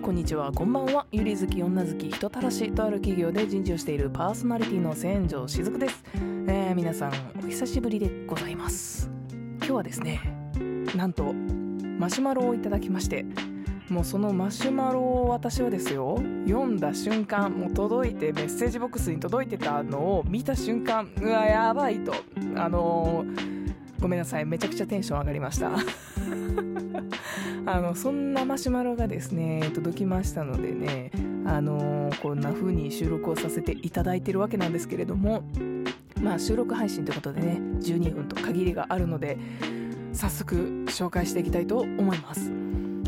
こんにちは。こんばんは。ゆり好き女好き人たらしとある企業で人事をしているパーソナリティの千条しずくです、えー、皆さんお久しぶりでございます。今日はですねなんとマシュマロをいただきましてもうそのマシュマロを私はですよ読んだ瞬間もう届いてメッセージボックスに届いてたのを見た瞬間うわやばいと。あのー、ごめんなさい。めちゃくちゃテンション上がりました。あのそんなマシュマロがですね届きましたのでねあのー、こんな風に収録をさせていただいてるわけなんですけれどもまあ収録配信ということでね12分と限りがあるので早速紹介していきたいと思います。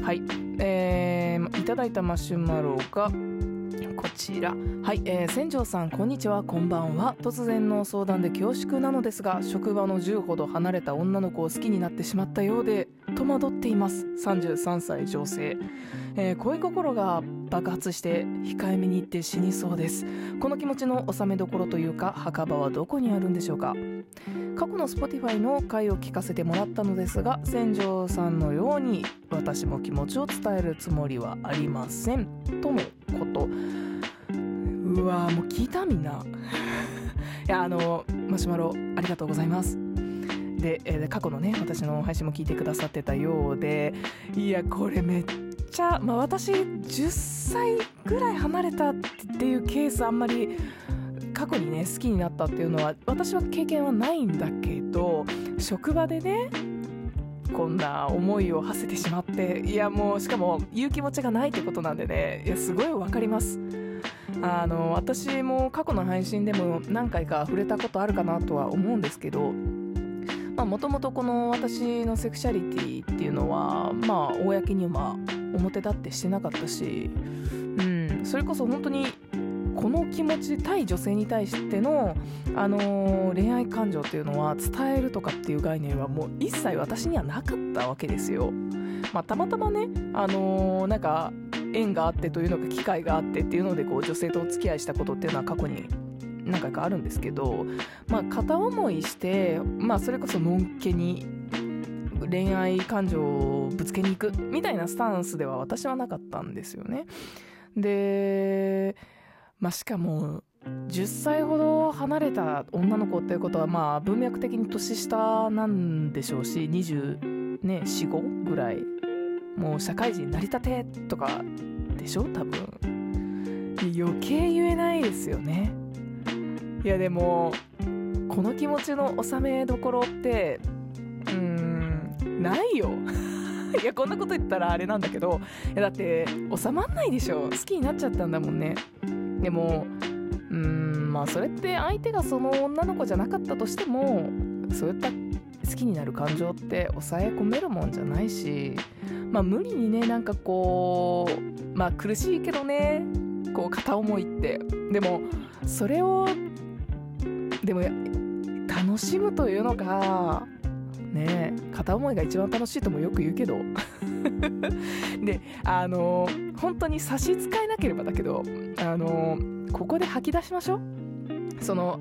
はい。えー、いただいたマシュマロがこちら。はい、えー、船長さんこんにちは。こんばんは。突然の相談で恐縮なのですが職場の10ほど離れた女の子を好きになってしまったようで戸惑っています。33歳女性、えー、恋心が爆発して控えめに言って死にそうです。この気持ちの収めどころというか墓場はどこにあるんでしょうか。過去の Spotify の回を聞かせてもらったのですが船長さんのように私も気持ちを伝えるつもりはありません。とのこと。うわもう聞いたみんな。いやあのマシュマロありがとうございます。で、え、過去のね私の配信も聞いてくださってたようで。いやこれめっちゃ、まあ、私10歳ぐらい離れたっていうケースあんまり過去にね好きになったっていうのは私は経験はないんだけど職場でねこんな思いを馳せてしまっていやもうしかも言う気持ちがないってことなんでねいやすごい分かります。あの私も過去の配信でも何回か触れたことあるかなとは思うんですけどもともとこの私のセクシャリティっていうのはまあ公には表立ってしてなかったし、うん、それこそ本当にこの気持ち対女性に対しての、あのー、恋愛感情っていうのは伝えるとかっていう概念はもう一切私にはなかったわけですよ。まあ、たまたまね、あのー、なんか縁があってというのか機会があってっていうのでこう女性とお付き合いしたことっていうのは過去に何回かあるんですけど、まあ、片思いして、まあ、それこそのんけに恋愛感情をぶつけに行くみたいなスタンスでは私はなかったんですよね。で、まあ、しかも10歳ほど離れた女の子っていうことはまあ文脈的に年下なんでしょうし24、ね、45ぐらい。もう社会人成り立てとかでしょ？多分。余計言えないですよね。いやでもこの気持ちの収めどころってうーんないよ。いやこんなこと言ったらあれなんだけどいやだって収まんないでしょ。好きになっちゃったんだもんね。でもうーんまあそれって相手がその女の子じゃなかったとしてもそういった好きになる感情って抑え込めるもんじゃないしまあ無理にねなんかこうまあ苦しいけどねこう片思いってでもそれをでも楽しむというのかね片思いが一番楽しいともよく言うけど。であの本当に差し支えなければだけどあのここで吐き出しましょう。その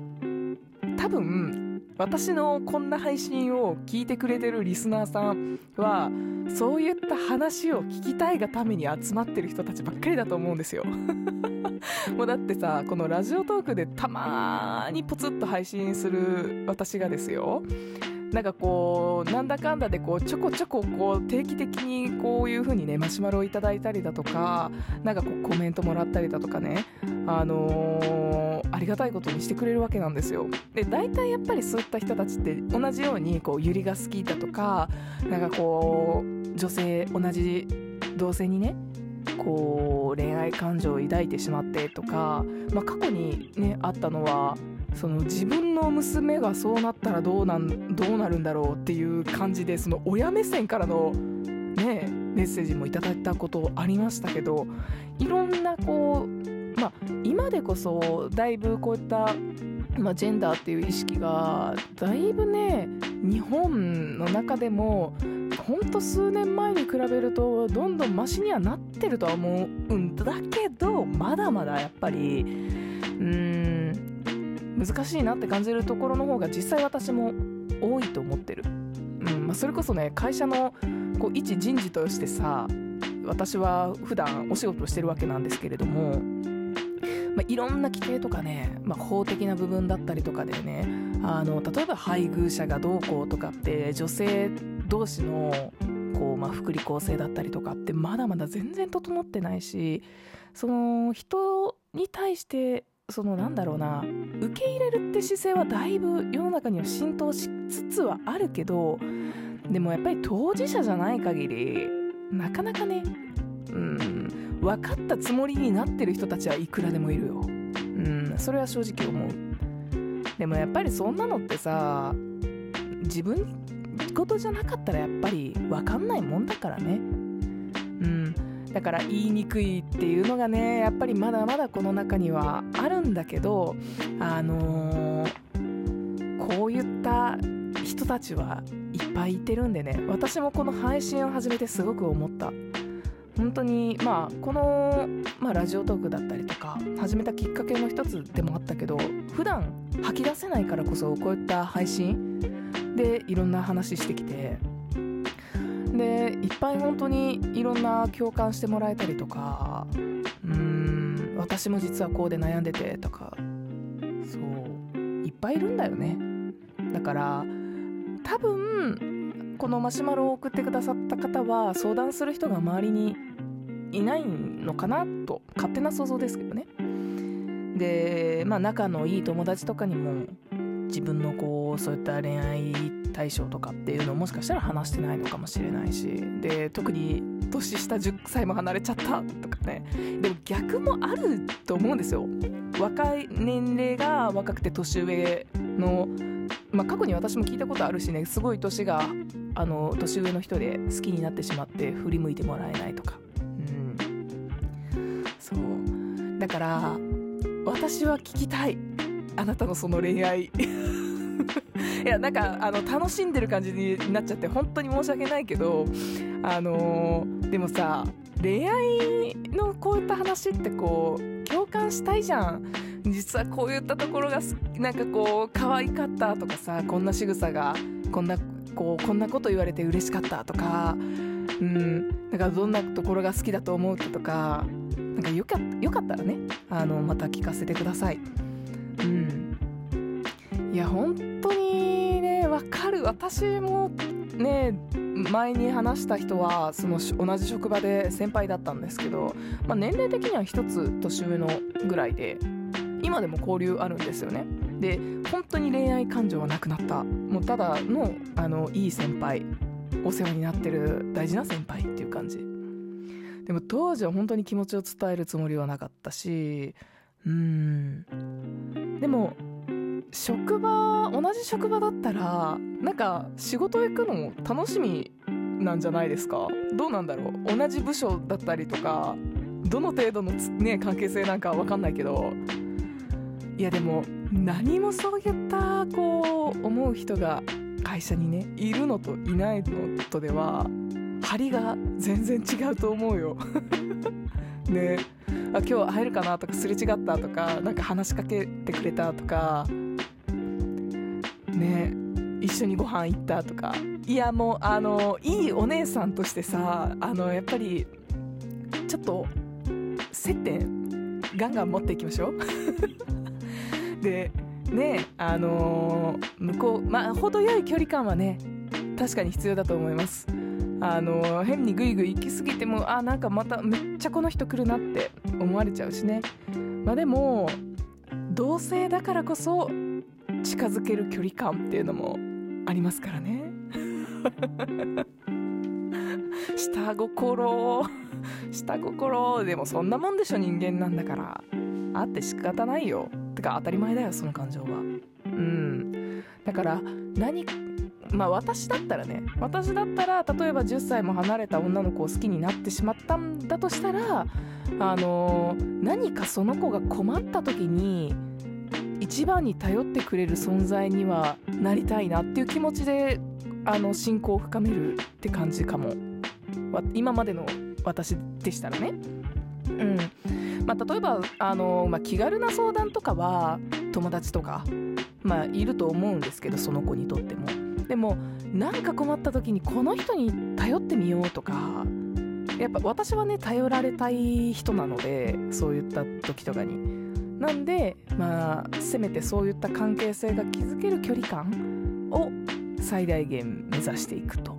多分私のこんな配信を聞いてくれてるリスナーさんはそういった話を聞きたいがために集まってる人たちばっかりだと思うんですよ。もうだってさこのラジオトークでたまにポツッと配信する私がですよ。なんかこうなんだかんだでこうちょこちょここう定期的にこういう風にねマシュマロをいただいたりだとかなんかこうコメントもらったりだとかねあのー、ありがたいことにしてくれるわけなんですよ。で大体やっぱりそういった人たちって同じようにこうユリが好きだとかなんかこう女性同じ同性にねこう恋愛感情を抱いてしまってとか、まあ、過去にねあったのはその自分の娘がそうなったらどうなんどうなるんだろうっていう感じでその親目線からのねメッセージもいただいたことありましたけどいろんなこうまあ今でこそだいぶこういったまあ、ジェンダーっていう意識がだいぶね日本の中でもほんと数年前に比べるとどんどんマシにはなってるとは思うんだけどまだまだやっぱりうーん難しいなって感じるところの方が実際私も多いと思ってる、うんまあ、それこそね会社のこう一人事としてさ私は普段お仕事してるわけなんですけれども、まあ、いろんな規定とかね、まあ、法的な部分だったりとかでねあの例えば配偶者がどうこうとかって女性同士のこう、まあ、福利厚生だったりとかってまだまだ全然整ってないしその人に対してそのなんだろうな受け入れるって姿勢はだいぶ世の中には浸透しつつはあるけどでもやっぱり当事者じゃない限りなかなかねうん分かったつもりになってる人たちはいくらでもいるよ。うんそれは正直思う。でもやっぱりそんなのってさ自分事じゃなかったらやっぱり分かんないもんだからね。うんだから言いにくいっていうのがねやっぱりまだまだこの中にはあるんだけどあのー、こういった人たちはいっぱいいてるんでね。私もこの配信を始めてすごく思った。本当にまあこの、まあ、ラジオトークだったりとか始めたきっかけの一つでもあったけど普段吐き出せないからこそこういった配信でいろんな話してきてでいっぱい本当にいろんな共感してもらえたりとかうーん私も実はこうで悩んでてとかそういっぱいいるんだよね。だから多分このマシュマロを送ってくださった方は相談する人が周りにいないのかなと勝手な想像ですけどね。でまあ仲のいい友達とかにも自分のこうそういった恋愛対象とかっていうのをもしかしたら話してないのかもしれないし。で特に年下10歳も離れちゃったとかね。でも逆もあると思うんですよ。若い年齢が若くて年上の、まあ、過去に私も聞いたことあるしねすごい年があの年上の人で好きになってしまって振り向いてもらえないとか。うん。そう。だから私は聞きたい。あなたのその恋愛。いやなんかあの楽しんでる感じになっちゃって本当に申し訳ないけどあのー、でもさ恋愛のこういった話ってこう共感したいじゃん。実はこういったところがなんかこう可愛かったとかさこんな仕草がこんなこうこんなこと言われて嬉しかったとかうんだかどんなところが好きだと思うとかなんかよかよかったらねあのまた聞かせてください。うんいや本当にねわかる私もね前に話した人はその同じ職場で先輩だったんですけど、まあ、年齢的には1つ年上のぐらいで今でも交流あるんですよね。で本当に恋愛感情はなくなった。もうただのあのいい先輩。お世話になってる大事な先輩っていう感じ。でも当時は本当に気持ちを伝えるつもりはなかったし。うん。でも職場同じ職場だったらなんか仕事行くのも楽しみなんじゃないですか？どうなんだろう？同じ部署だったりとかどの程度の、ね、関係性なんか分かんないけど。いやでも何もそういったこう思う人が会社にねいるのといないのとでは張りが全然違うと思うよ。ね。あ今日会えるかなとかすれ違ったとかなんか話しかけてくれたとか。ね。一緒にご飯行ったとか。いやもうあのいいお姉さんとしてさあのやっぱりちょっと接点ガンガン持っていきましょう。でねあの向こうまあ程よい距離感はね確かに必要だと思います。あの変にグイグイ行き過ぎてもあなんかまためっちゃこの人来るなって思われちゃうしね。まあでも同性だからこそ近づける距離感っていうのもありますからね。下心。下心。でもそんなもんでしょ人間なんだから。あって仕方ないよ。てか当たり前だよその感情は。うん。だから何まあ私だったらね私だったら例えば10歳も離れた女の子を好きになってしまったんだとしたらあの、何かその子が困った時に一番に頼ってくれる存在にはなりたいなっていう気持ちであの信仰を深めるって感じかも。今までの私でしたらね。うん。まあ、例えばあの、まあ、気軽な相談とかは友達とか、まあ、いると思うんですけどその子にとっても。でも何か困った時にこの人に頼ってみようとかやっぱ私はね頼られたい人なのでそういった時とかになんでまあせめてそういった関係性が築ける距離感を最大限目指していくと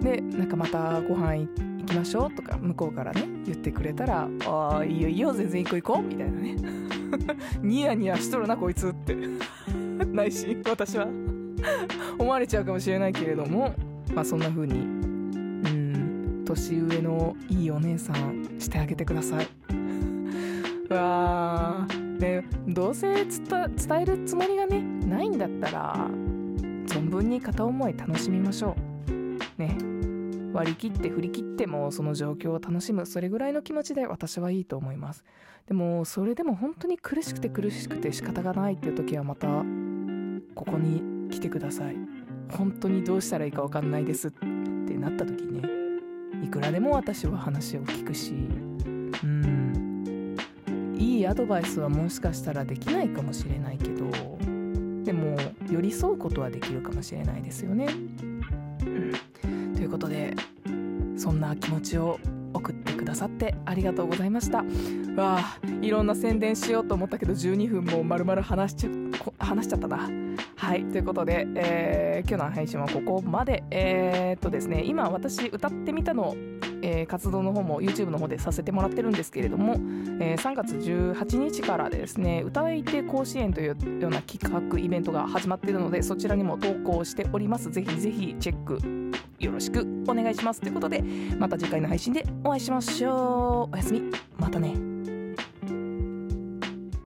でなんかまたご飯行っきましょうとか向こうからね言ってくれたら「ああいいよいいよ全然行こう行こう」みたいなね。ニヤニヤしとるなこいつって。ないし私は。思われちゃうかもしれないけれどもまあそんな風にうん年上のいいお姉さんしてあげてください。わー。でどうせ伝えるつもりがねないんだったら存分に片思い楽しみましょう。ね。割り切って振り切ってもその状況を楽しむそれぐらいの気持ちで私はいいと思いますでもそれでも本当に苦しくて苦しくて仕方がないっていう時はまたここに来てください本当にどうしたらいいか分かんないですってなった時ねいくらでも私は話を聞くしうんいいアドバイスはもしかしたらできないかもしれないけどでも寄り添うことはできるかもしれないですよね。ということでそんな気持ちを送ってくださってありがとうございました。わあいろんな宣伝しようと思ったけど12分も丸々話しちゃ話しちゃったな。はいということで、えー、今日の配信はここまで。えー、っとですね今私歌ってみたのえー、活動の方も YouTube の方でさせてもらってるんですけれども、えー、3月18日からですね歌い手甲子園というような企画イベントが始まっているのでそちらにも投稿しております。ぜひぜひチェックよろしくお願いします。ということでまた次回の配信でお会いしましょう。おやすみ。またね。